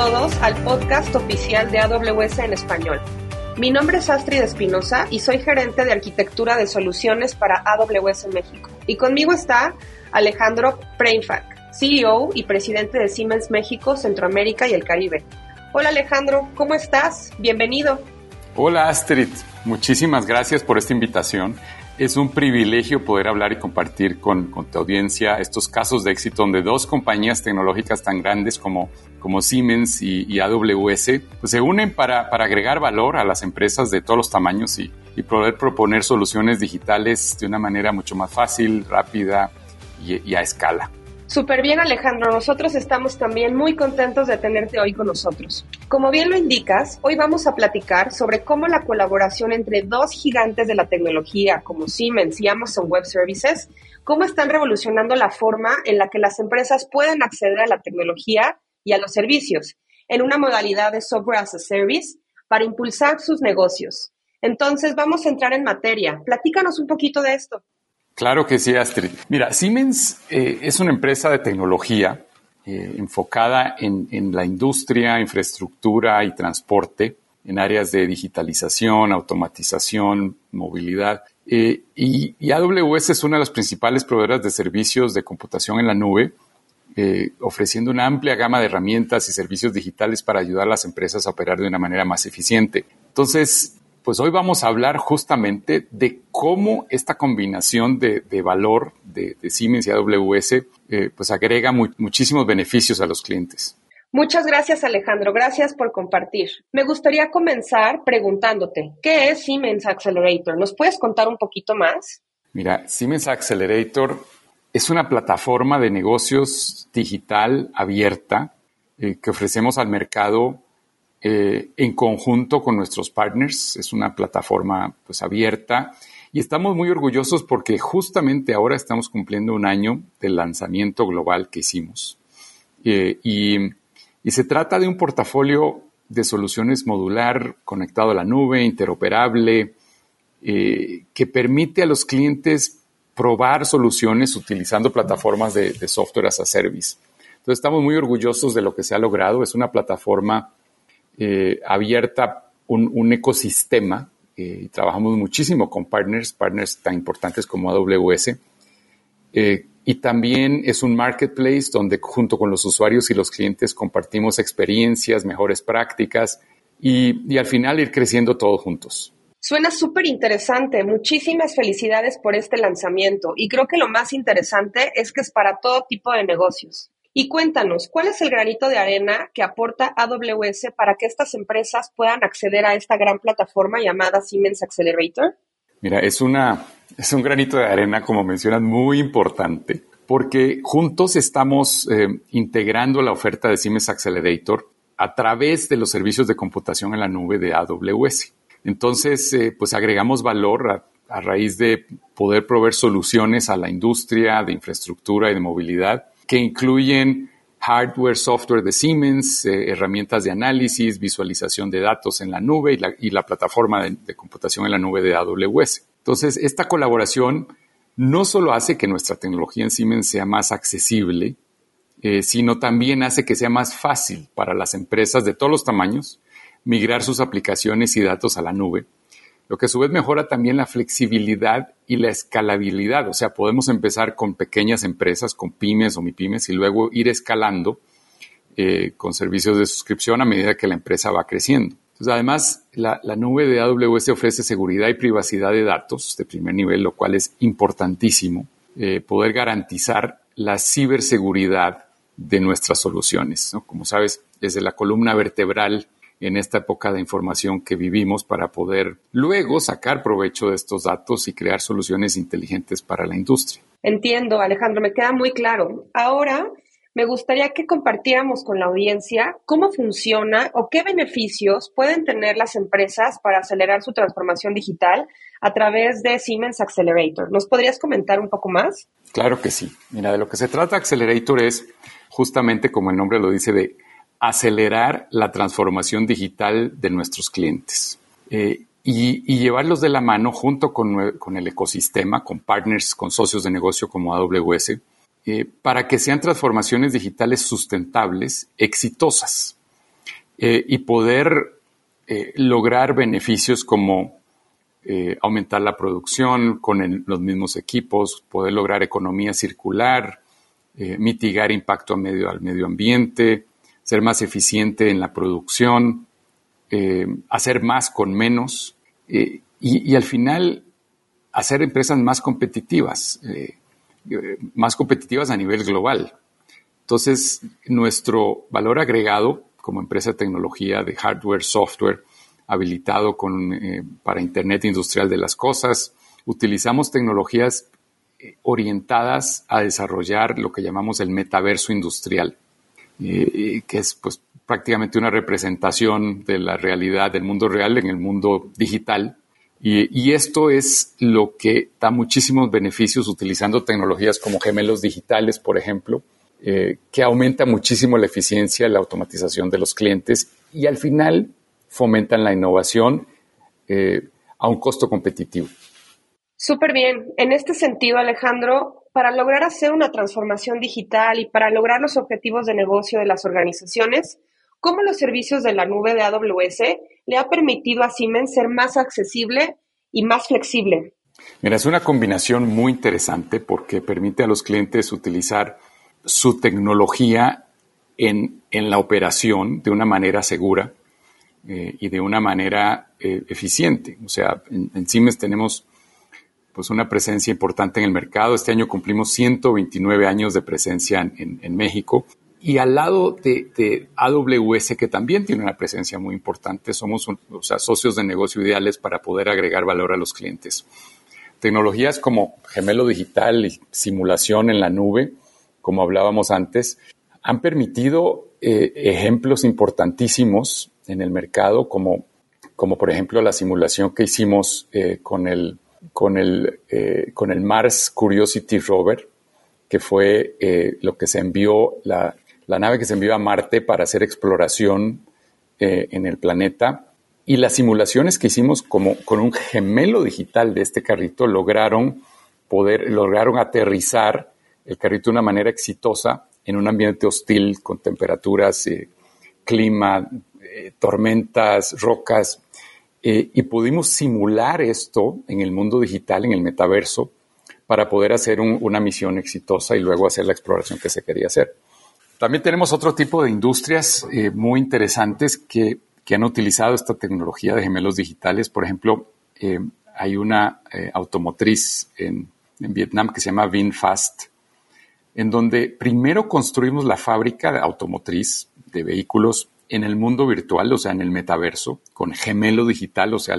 todos al podcast oficial de AWS en español. Mi nombre es Astrid Espinosa y soy gerente de arquitectura de soluciones para AWS México. Y conmigo está Alejandro Preinfac, CEO y presidente de Siemens México, Centroamérica y el Caribe. Hola Alejandro, ¿cómo estás? Bienvenido. Hola Astrid, muchísimas gracias por esta invitación. Es un privilegio poder hablar y compartir con, tu audiencia estos casos de éxito donde dos compañías tecnológicas tan grandes como, Siemens y, AWS pues se unen para, agregar valor a las empresas de todos los tamaños y, poder proponer soluciones digitales de una manera mucho más fácil, rápida y a escala. Súper bien Alejandro, nosotros estamos también muy contentos de tenerte hoy con nosotros. Como bien lo indicas, hoy vamos a platicar sobre cómo la colaboración entre dos gigantes de la tecnología como Siemens y Amazon Web Services, cómo están revolucionando la forma en la que las empresas pueden acceder a la tecnología y a los servicios en una modalidad de software as a service para impulsar sus negocios. Entonces vamos a entrar en materia. Platícanos un poquito de esto. Claro que sí, Astrid. Mira, Siemens eh, es una empresa de tecnología eh, enfocada en, la industria, infraestructura y transporte, en áreas de digitalización, automatización, movilidad. Eh, y, AWS es una de las principales proveedoras de servicios de computación en la nube, ofreciendo una amplia gama de herramientas y servicios digitales para ayudar a las empresas a operar de una manera más eficiente. Entonces, pues hoy vamos a hablar justamente de cómo esta combinación de, valor de, Siemens y AWS eh, pues agrega muchísimos beneficios a los clientes. Muchas gracias Alejandro, gracias por compartir. Me gustaría comenzar preguntándote, ¿qué es Siemens Accelerator? ¿Nos puedes contar un poquito más? Mira, Siemens Accelerator es una plataforma de negocios digital abierta eh, que ofrecemos al mercado eh, en conjunto con nuestros partners. Es una plataforma pues abierta y estamos muy orgullosos porque justamente ahora estamos cumpliendo un año del lanzamiento global que hicimos. Eh, y, se trata de un portafolio de soluciones modular, conectado a la nube, interoperable, eh, que permite a los clientes probar soluciones utilizando plataformas de, de, software as a service. Entonces estamos muy orgullosos de lo que se ha logrado. Es una plataforma eh, abierta un, ecosistema eh, trabajamos muchísimo con partners, partners tan importantes como AWS. Eh, y también es un marketplace donde junto con los usuarios y los clientes compartimos experiencias, mejores prácticas y, y al final ir creciendo todos juntos. Suena súper interesante. Muchísimas felicidades por este lanzamiento. Y creo que lo más interesante es que es para todo tipo de negocios. Y cuéntanos, ¿cuál es el granito de arena que aporta AWS para que estas empresas puedan acceder a esta gran plataforma llamada Siemens Accelerator? Mira, es, una, es un granito de arena, como mencionas, muy importante, porque juntos estamos eh, integrando la oferta de Siemens Accelerator a través de los servicios de computación en la nube de AWS. Entonces, eh, pues agregamos valor a raíz de poder proveer soluciones a la industria de infraestructura y de movilidad que incluyen hardware, software de Siemens, eh, herramientas de análisis, visualización de datos en la nube y la, plataforma de, computación en la nube de AWS. Entonces, esta colaboración no solo hace que nuestra tecnología en Siemens sea más accesible, eh, sino también hace que sea más fácil para las empresas de todos los tamaños migrar sus aplicaciones y datos a la nube lo que a su vez mejora también la flexibilidad y la escalabilidad. O sea, podemos empezar con pequeñas empresas, con pymes o mipymes, y luego ir escalando eh, con servicios de suscripción a medida que la empresa va creciendo. Entonces, además, la, nube de AWS ofrece seguridad y privacidad de datos de primer nivel, lo cual es importantísimo. Eh, poder garantizar la ciberseguridad de nuestras soluciones. Como sabes, desde la columna vertebral en esta época de información que vivimos para poder luego sacar provecho de estos datos y crear soluciones inteligentes para la industria. Entiendo, Alejandro, me queda muy claro. Ahora, me gustaría que compartiéramos con la audiencia cómo funciona o qué beneficios pueden tener las empresas para acelerar su transformación digital a través de Siemens Accelerator. ¿Nos podrías comentar un poco más? Claro que sí. Mira, de lo que se trata Accelerator es justamente como el nombre lo dice de acelerar la transformación digital de nuestros clientes eh, y, llevarlos de la mano junto con, el ecosistema, con partners, con socios de negocio como AWS, eh, para que sean transformaciones digitales sustentables, exitosas. eh, y poder lograr beneficios como aumentar la producción con los mismos equipos, poder lograr economía circular, mitigar impacto al medio ambiente, ser más eficiente en la producción, hacer más con menos y, al final hacer empresas más competitivas, eh, más competitivas a nivel global. Entonces, nuestro valor agregado como empresa de tecnología de hardware, software, habilitado eh, para Internet Industrial de las Cosas, utilizamos tecnologías eh, orientadas a desarrollar lo que llamamos el metaverso industrial, que es pues, prácticamente una representación de la realidad del mundo real en el mundo digital y, esto es lo que da muchísimos beneficios utilizando tecnologías como gemelos digitales, por ejemplo, eh, que aumenta muchísimo la eficiencia y la automatización de los clientes y al final fomentan la innovación eh, a un costo competitivo. Súper bien. En este sentido, Alejandro, para lograr hacer una transformación digital y para lograr los objetivos de negocio de las organizaciones, ¿cómo los servicios de la nube de AWS le ha permitido a Siemens ser más accesible y más flexible. Mira, es una combinación muy interesante porque permite a los clientes utilizar su tecnología en, la operación de una manera segura eh, y de una manera eh, eficiente. O sea, en, Siemens tenemos pues una presencia importante en el mercado. Este año cumplimos 129 años de presencia en, México y al lado de, AWS, que también tiene una presencia muy importante, somos socios de negocio ideales para poder agregar valor a los clientes. Tecnologías como gemelo digital y simulación en la nube, como hablábamos antes, han permitido eh, ejemplos importantísimos en el mercado, como, como por ejemplo la simulación que hicimos eh, con, el, con, el, eh, con el Mars Curiosity Rover, que fue lo que se envió la, la nave que se envió a Marte para hacer exploración eh, en el planeta. Y las simulaciones que hicimos como, con un gemelo digital de este carrito lograron poder, lograron aterrizar el carrito de una manera exitosa en un ambiente hostil con temperaturas, eh, clima, eh, tormentas, rocas. Y pudimos simular esto en el mundo digital, en el metaverso, para poder hacer una misión exitosa y luego hacer la exploración que se quería hacer. También tenemos otro tipo de industrias eh, muy interesantes que, han utilizado esta tecnología de gemelos digitales. Por ejemplo, eh, hay una eh, automotriz en, Vietnam que se llama VinFast, en donde primero construimos la fábrica de automotriz de vehículos en el mundo virtual, o sea, en el metaverso, con gemelo digital, o sea,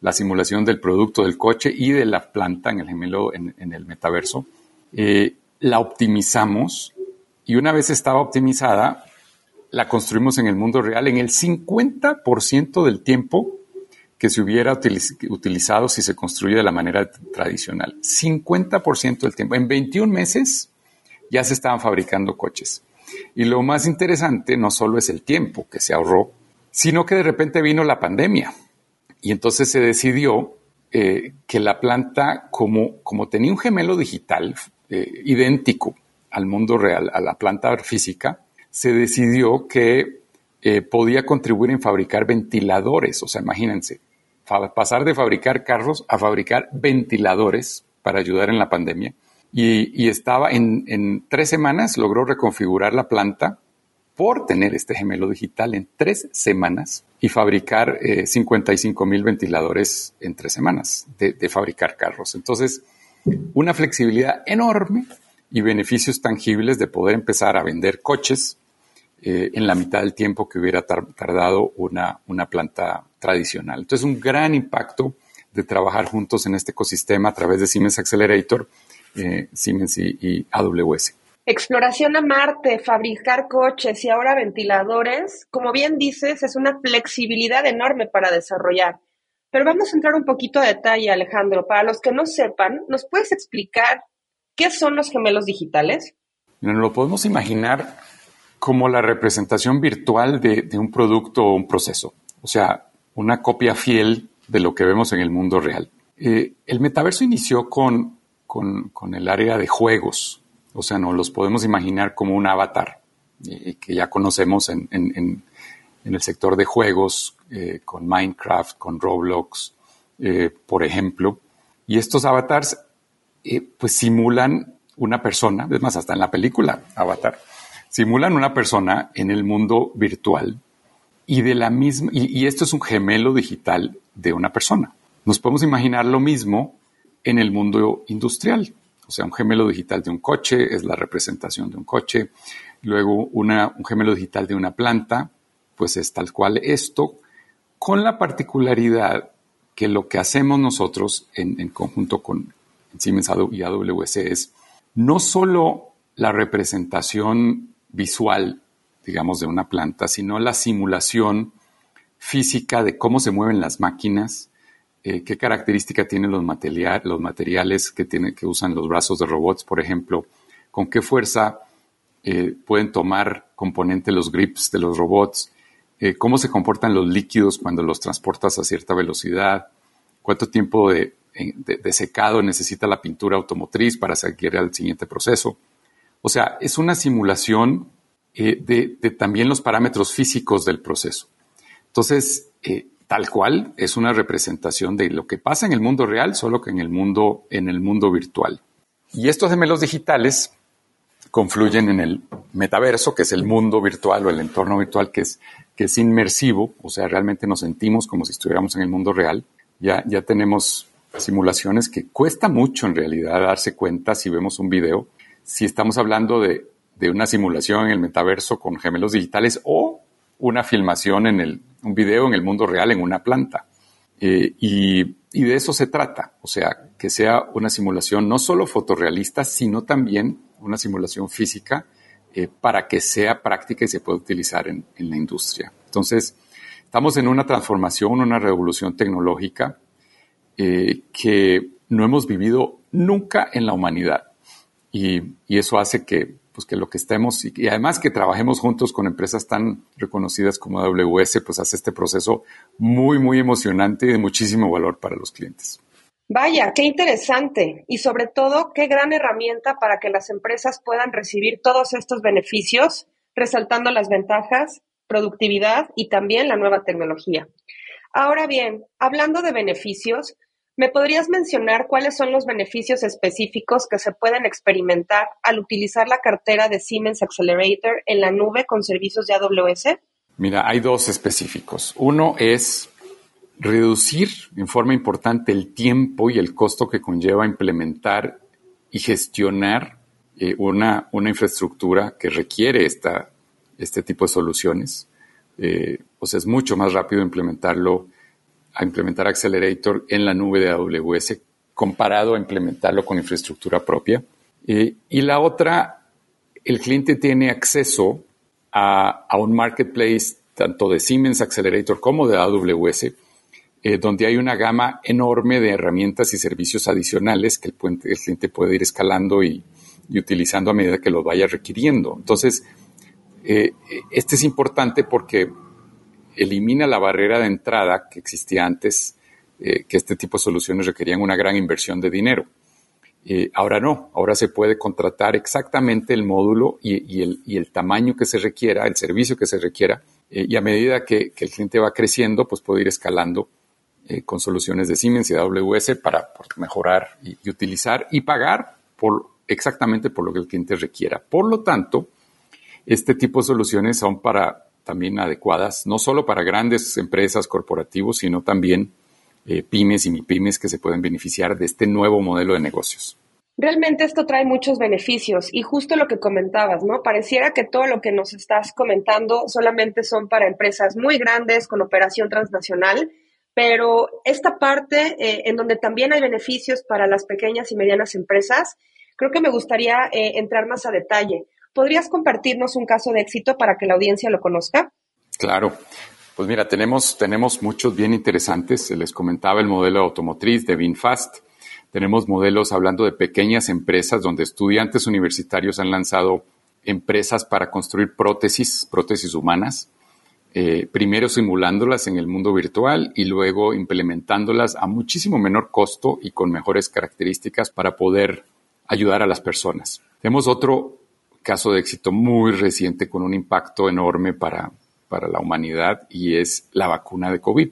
la simulación del producto del coche y de la planta en el gemelo, en, el metaverso. la optimizamos y una vez estaba optimizada, la construimos en el mundo real en el 50% del tiempo que se hubiera utilizado si se construye de la manera tradicional. 50% del tiempo. En 21 meses ya se estaban fabricando coches. Y lo más interesante no solo es el tiempo que se ahorró, sino que de repente vino la pandemia. Y entonces se decidió eh, que la planta, como, como tenía un gemelo digital eh, idéntico, al mundo real, a la planta física, se decidió que eh, podía contribuir en fabricar ventiladores. O sea, imagínense, pasar de fabricar carros a fabricar ventiladores para ayudar en la pandemia. Y, estaba en, tres semanas, logró reconfigurar la planta por tener este gemelo digital en tres semanas y fabricar 55 eh, mil ventiladores en tres semanas de, de fabricar carros. Entonces, una flexibilidad enorme y beneficios tangibles de poder empezar a vender coches eh, en la mitad del tiempo que hubiera tardado una, una planta tradicional. Entonces, un gran impacto de trabajar juntos en este ecosistema a través de Siemens Accelerator, eh, Siemens y, AWS. Exploración a Marte, fabricar coches y ahora ventiladores, como bien dices, es una flexibilidad enorme para desarrollar. Pero vamos a entrar un poquito a detalle, Alejandro. Para los que no sepan, ¿nos puedes explicar ¿Qué son los gemelos digitales? Nos lo podemos imaginar como la representación virtual de, un producto o un proceso, o sea, una copia fiel de lo que vemos en el mundo real. Eh, el metaverso inició con, con, el área de juegos, o sea, nos los podemos imaginar como un avatar eh, que ya conocemos en, el sector de juegos, eh, con Minecraft, con Roblox, eh, por ejemplo. Y estos avatars, eh, pues simulan una persona, es más, hasta en la película Avatar, simulan una persona en el mundo virtual y de la misma, y, esto es un gemelo digital de una persona. Nos podemos imaginar lo mismo en el mundo industrial. O sea, un gemelo digital de un coche es la representación de un coche. Luego, una, un gemelo digital de una planta, pues es tal cual esto, con la particularidad que lo que hacemos nosotros en, conjunto con Siemens y AWS es no solo la representación visual, digamos, de una planta, sino la simulación física de cómo se mueven las máquinas, eh, qué característica tienen los, los materiales que, tiene, que usan los brazos de robots, por ejemplo, con qué fuerza eh, pueden tomar componente los grips de los robots, eh, cómo se comportan los líquidos cuando los transportas a cierta velocidad, cuánto tiempo de, secado necesita la pintura automotriz para seguir al siguiente proceso. O sea, es una simulación eh, de, también los parámetros físicos del proceso. Entonces, eh, tal cual es una representación de lo que pasa en el mundo real, solo que en el mundo, en el mundo virtual. Y estos gemelos digitales confluyen en el metaverso, que es el mundo virtual o el entorno virtual que es, que es inmersivo, o sea, realmente nos sentimos como si estuviéramos en el mundo real. Ya, ya tenemos simulaciones que cuesta mucho en realidad darse cuenta si vemos un video, si estamos hablando de, una simulación en el metaverso con gemelos digitales o una filmación en el, un video en el mundo real en una planta. Eh, y, y, de eso se trata, o sea, que sea una simulación no solo fotorrealista, sino también una simulación física eh, para que sea práctica y se pueda utilizar en, la industria. Entonces, estamos en una transformación, una revolución tecnológica eh, que no hemos vivido nunca en la humanidad. Y, eso hace que, pues que lo que estemos y, además que trabajemos juntos con empresas tan reconocidas como AWS, pues hace este proceso muy, muy emocionante y de muchísimo valor para los clientes. Vaya, qué interesante y sobre todo qué gran herramienta para que las empresas puedan recibir todos estos beneficios, resaltando las ventajas, productividad y también la nueva tecnología. Ahora bien, hablando de beneficios, ¿me podrías mencionar cuáles son los beneficios específicos que se pueden experimentar al utilizar la cartera de Siemens Accelerator en la nube con servicios de AWS? Mira, hay dos específicos. Uno es reducir en forma importante el tiempo y el costo que conlleva implementar y gestionar eh, una, infraestructura que requiere esta, este tipo de soluciones. Eh, pues es mucho más rápido implementarlo, a implementar Accelerator en la nube de AWS comparado a implementarlo con infraestructura propia. Eh, y la otra, el cliente tiene acceso a, a un marketplace tanto de Siemens Accelerator como de AWS, eh, donde hay una gama enorme de herramientas y servicios adicionales que el, cliente puede ir escalando y, utilizando a medida que lo vaya requiriendo. Entonces, eh, este es importante porque elimina la barrera de entrada que existía antes, eh, que este tipo de soluciones requerían una gran inversión de dinero. ahora no, ahora se puede contratar exactamente el módulo y, el, tamaño que se requiera, el servicio que se requiera, y a medida que, el cliente va creciendo, pues puede ir escalando eh, con soluciones de Siemens y AWS para mejorar y, utilizar y pagar por exactamente por lo que el cliente requiera. Por lo tanto, este tipo de soluciones son para también adecuadas, no solo para grandes empresas corporativos, sino también eh, pymes y mipymes que se pueden beneficiar de este nuevo modelo de negocios. Realmente esto trae muchos beneficios y justo lo que comentabas, ¿no? Pareciera que todo lo que nos estás comentando solamente son para empresas muy grandes con operación transnacional pero esta parte eh, en donde también hay beneficios para las pequeñas y medianas empresas, creo que me gustaría eh, entrar más a detalle. ¿Podrías compartirnos un caso de éxito para que la audiencia lo conozca? Claro. Pues mira, tenemos, tenemos muchos bien interesantes. Les comentaba el modelo automotriz de VinFast. Tenemos modelos hablando de pequeñas empresas donde estudiantes universitarios han lanzado empresas para construir prótesis, prótesis humanas. Eh, primero simulándolas en el mundo virtual y luego implementándolas a muchísimo menor costo y con mejores características para poder ayudar a las personas. Tenemos otro caso de éxito muy reciente con un impacto enorme para, para la humanidad y es la vacuna de COVID,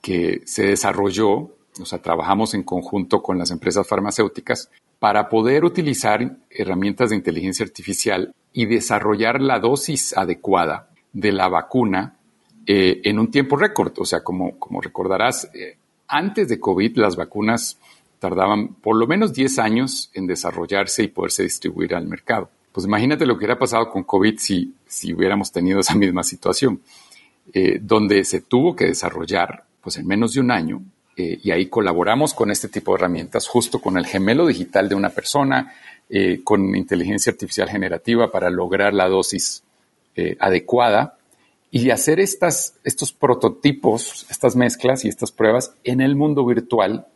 que se desarrolló, o sea, trabajamos en conjunto con las empresas farmacéuticas para poder utilizar herramientas de inteligencia artificial y desarrollar la dosis adecuada de la vacuna eh, en un tiempo récord. O sea, como, como recordarás, eh, antes de COVID las vacunas tardaban por lo menos 10 años en desarrollarse y poderse distribuir al mercado. Pues imagínate lo que hubiera pasado con COVID si, si hubiéramos tenido esa misma situación, eh, donde se tuvo que desarrollar pues en menos de un año eh, y ahí colaboramos con este tipo de herramientas, justo con el gemelo digital de una persona, eh, con inteligencia artificial generativa para lograr la dosis adecuada y hacer estos prototipos, estas mezclas y estas pruebas en el mundo virtual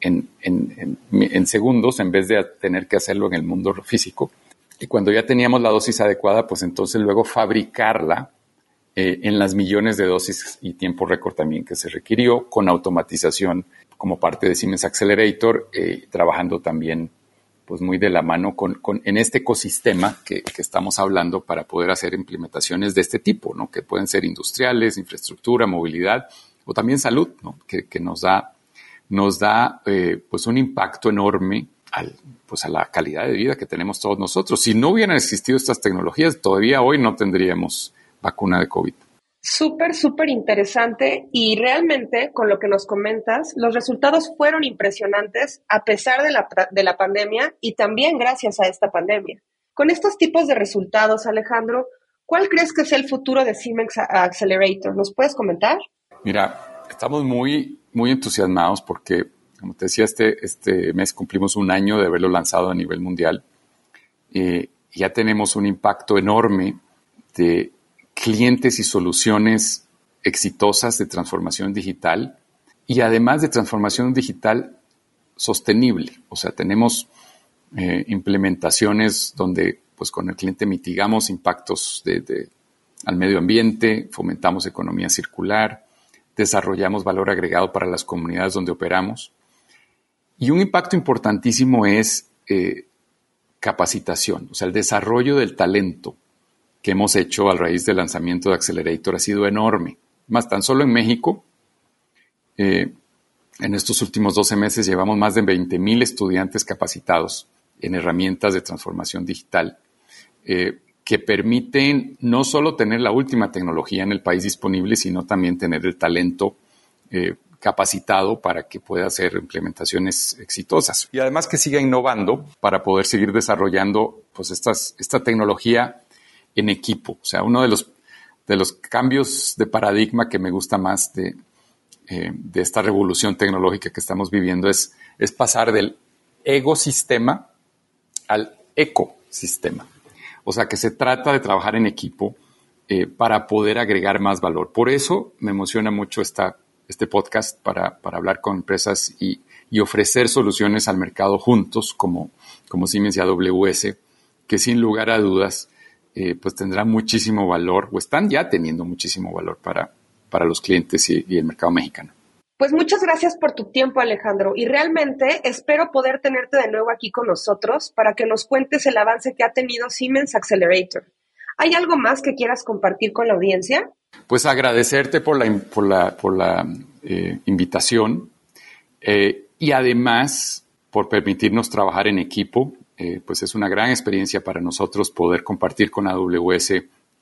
en, segundos en vez de tener que hacerlo en el mundo físico. Y cuando ya teníamos la dosis adecuada, pues entonces luego fabricarla eh, en las millones de dosis y tiempo récord también que se requirió, con automatización como parte de Siemens Accelerator, eh, trabajando también pues muy de la mano con, en este ecosistema que, estamos hablando para poder hacer implementaciones de este tipo, ¿no? que pueden ser industriales, infraestructura, movilidad o también salud, ¿no? que, que nos da nos da eh, pues un impacto enorme al, pues a la calidad de vida que tenemos todos nosotros. Si no hubieran existido estas tecnologías, todavía hoy no tendríamos vacuna de COVID. Súper, súper interesante y realmente con lo que nos comentas, los resultados fueron impresionantes a pesar de la, de la pandemia y también gracias a esta pandemia. Con estos tipos de resultados, Alejandro, ¿cuál crees que es el futuro de Siemens Accelerator? ¿Nos puedes comentar? Mira, estamos muy muy entusiasmados porque, como te decía, este, este mes cumplimos un año de haberlo lanzado a nivel mundial. Eh, ya tenemos un impacto enorme de clientes y soluciones exitosas de transformación digital y además de transformación digital sostenible. O sea, tenemos eh, implementaciones donde pues con el cliente mitigamos impactos al medio ambiente, fomentamos economía circular, desarrollamos valor agregado para las comunidades donde operamos. Y un impacto importantísimo es eh, capacitación, o sea, el desarrollo del talento que hemos hecho a raíz del lanzamiento de Accelerator ha sido enorme. Más tan solo en México, eh, en estos últimos 12 meses llevamos más de 20 mil estudiantes capacitados en herramientas de transformación digital. Eh, que permiten no solo tener la última tecnología en el país disponible, sino también tener el talento capacitado para que pueda hacer implementaciones exitosas. Y además que siga innovando para poder seguir desarrollando pues, estas, esta tecnología en equipo. O sea, uno de los, de los cambios de paradigma que me gusta más de, eh, de esta revolución tecnológica que estamos viviendo es, es pasar del ecosistema al ecosistema. O sea que se trata de trabajar en equipo eh, para poder agregar más valor. Por eso me emociona mucho esta, este podcast para, hablar con empresas y, ofrecer soluciones al mercado juntos, como, como Siemens y AWS, que sin lugar a dudas eh, pues tendrá muchísimo valor o están ya teniendo muchísimo valor para, para los clientes y el mercado mexicano. Pues muchas gracias por tu tiempo, Alejandro, y realmente espero poder tenerte de nuevo aquí con nosotros para que nos cuentes el avance que ha tenido Siemens Accelerator. ¿Hay algo más que quieras compartir con la audiencia? Pues agradecerte por la, por la, por la eh, invitación eh, y además por permitirnos trabajar en equipo. Eh, pues es una gran experiencia para nosotros poder compartir con AWS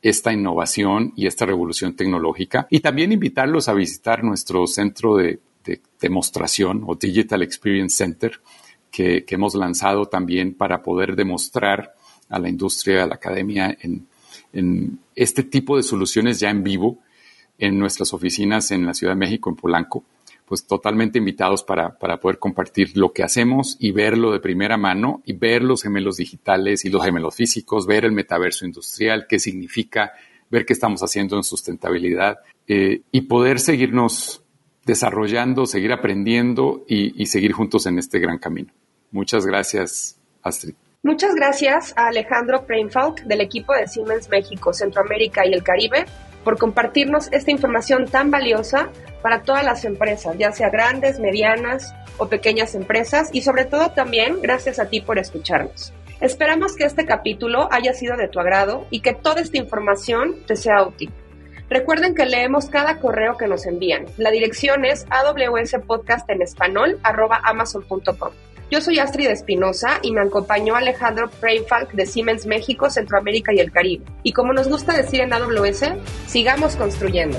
esta innovación y esta revolución tecnológica y también invitarlos a visitar nuestro centro de, demostración o Digital Experience Center que, hemos lanzado también para poder demostrar a la industria, a la academia en, en este tipo de soluciones ya en vivo en nuestras oficinas en la Ciudad de México, en Polanco pues totalmente invitados para, poder compartir lo que hacemos y verlo de primera mano y ver los gemelos digitales y los gemelos físicos, ver el metaverso industrial, qué significa, ver qué estamos haciendo en sustentabilidad eh, y poder seguirnos desarrollando, seguir aprendiendo y, seguir juntos en este gran camino. Muchas gracias, Astrid. Muchas gracias a Alejandro Preinfalk del equipo de Siemens México, Centroamérica y el Caribe por compartirnos esta información tan valiosa para todas las empresas, ya sea grandes, medianas o pequeñas empresas y sobre todo también gracias a ti por escucharnos. Esperamos que este capítulo haya sido de tu agrado y que toda esta información te sea útil. Recuerden que leemos cada correo que nos envían. La dirección es awspodcast en español amazon.com. Yo soy Astrid Espinosa y me acompañó Alejandro Preifalk de Siemens México, Centroamérica y el Caribe. Y como nos gusta decir en AWS, sigamos construyendo.